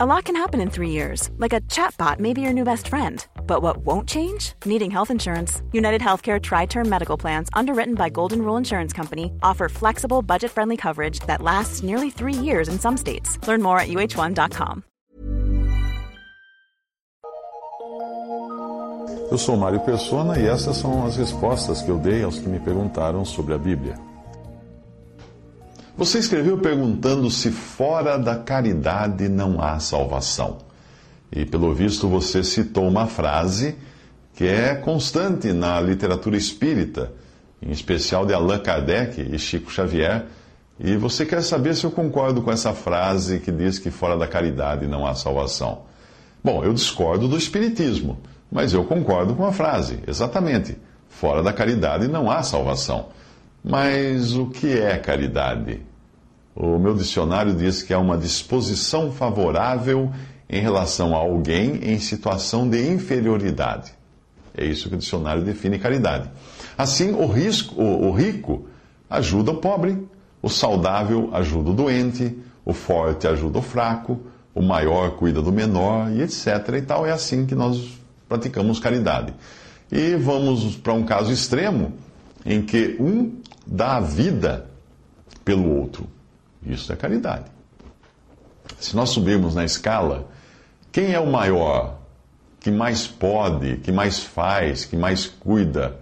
A lot can happen in three years, like a chatbot may be your new best friend. But what won't change? Needing health insurance. United Healthcare Tri Term Medical Plans, underwritten by Golden Rule Insurance Company, offer flexible, budget friendly coverage that lasts nearly three years in some states. Learn more at uh1.com. Eu sou Mário Persona e essas são as respostas que eu dei aos que me perguntaram sobre a Bíblia. Você escreveu perguntando se fora da caridade não há salvação. E pelo visto você citou uma frase que é constante na literatura espírita, em especial de Allan Kardec e Chico Xavier. E você quer saber se eu concordo com essa frase que diz que fora da caridade não há salvação. Bom, eu discordo do Espiritismo, mas eu concordo com a frase, exatamente. Fora da caridade não há salvação. Mas o que é caridade? O meu dicionário diz que é uma disposição favorável em relação a alguém em situação de inferioridade. É isso que o dicionário define caridade. Assim, o, risco, o, o rico ajuda o pobre, o saudável ajuda o doente, o forte ajuda o fraco, o maior cuida do menor e etc. E tal. É assim que nós praticamos caridade. E vamos para um caso extremo em que um dá a vida pelo outro. Isso é caridade. Se nós subirmos na escala, quem é o maior, que mais pode, que mais faz, que mais cuida?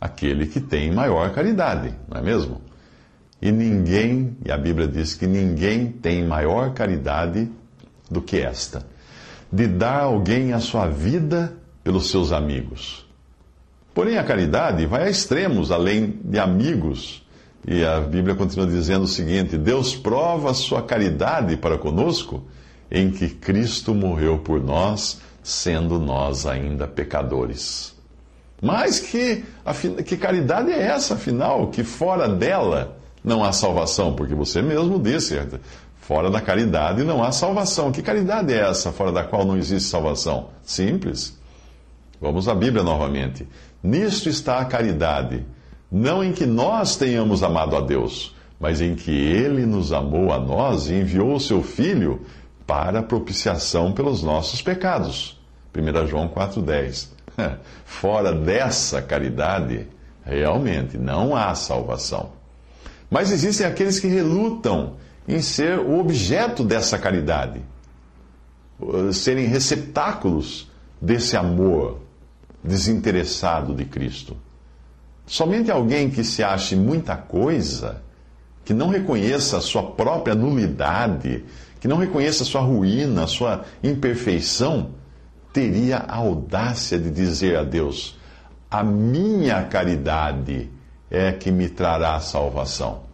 Aquele que tem maior caridade, não é mesmo? E ninguém, e a Bíblia diz que ninguém tem maior caridade do que esta, de dar alguém a sua vida pelos seus amigos. Porém, a caridade vai a extremos além de amigos e a Bíblia continua dizendo o seguinte: Deus prova a sua caridade para conosco em que Cristo morreu por nós, sendo nós ainda pecadores. Mas que, que caridade é essa, afinal, que fora dela não há salvação? Porque você mesmo disse, fora da caridade não há salvação. Que caridade é essa, fora da qual não existe salvação? Simples. Vamos à Bíblia novamente. Nisto está a caridade não em que nós tenhamos amado a Deus, mas em que Ele nos amou a nós e enviou o seu Filho para propiciação pelos nossos pecados. 1 João 4,10. Fora dessa caridade, realmente não há salvação. Mas existem aqueles que relutam em ser o objeto dessa caridade, serem receptáculos desse amor desinteressado de Cristo. Somente alguém que se ache muita coisa, que não reconheça a sua própria nulidade, que não reconheça a sua ruína, a sua imperfeição, teria a audácia de dizer a Deus: A minha caridade é que me trará salvação.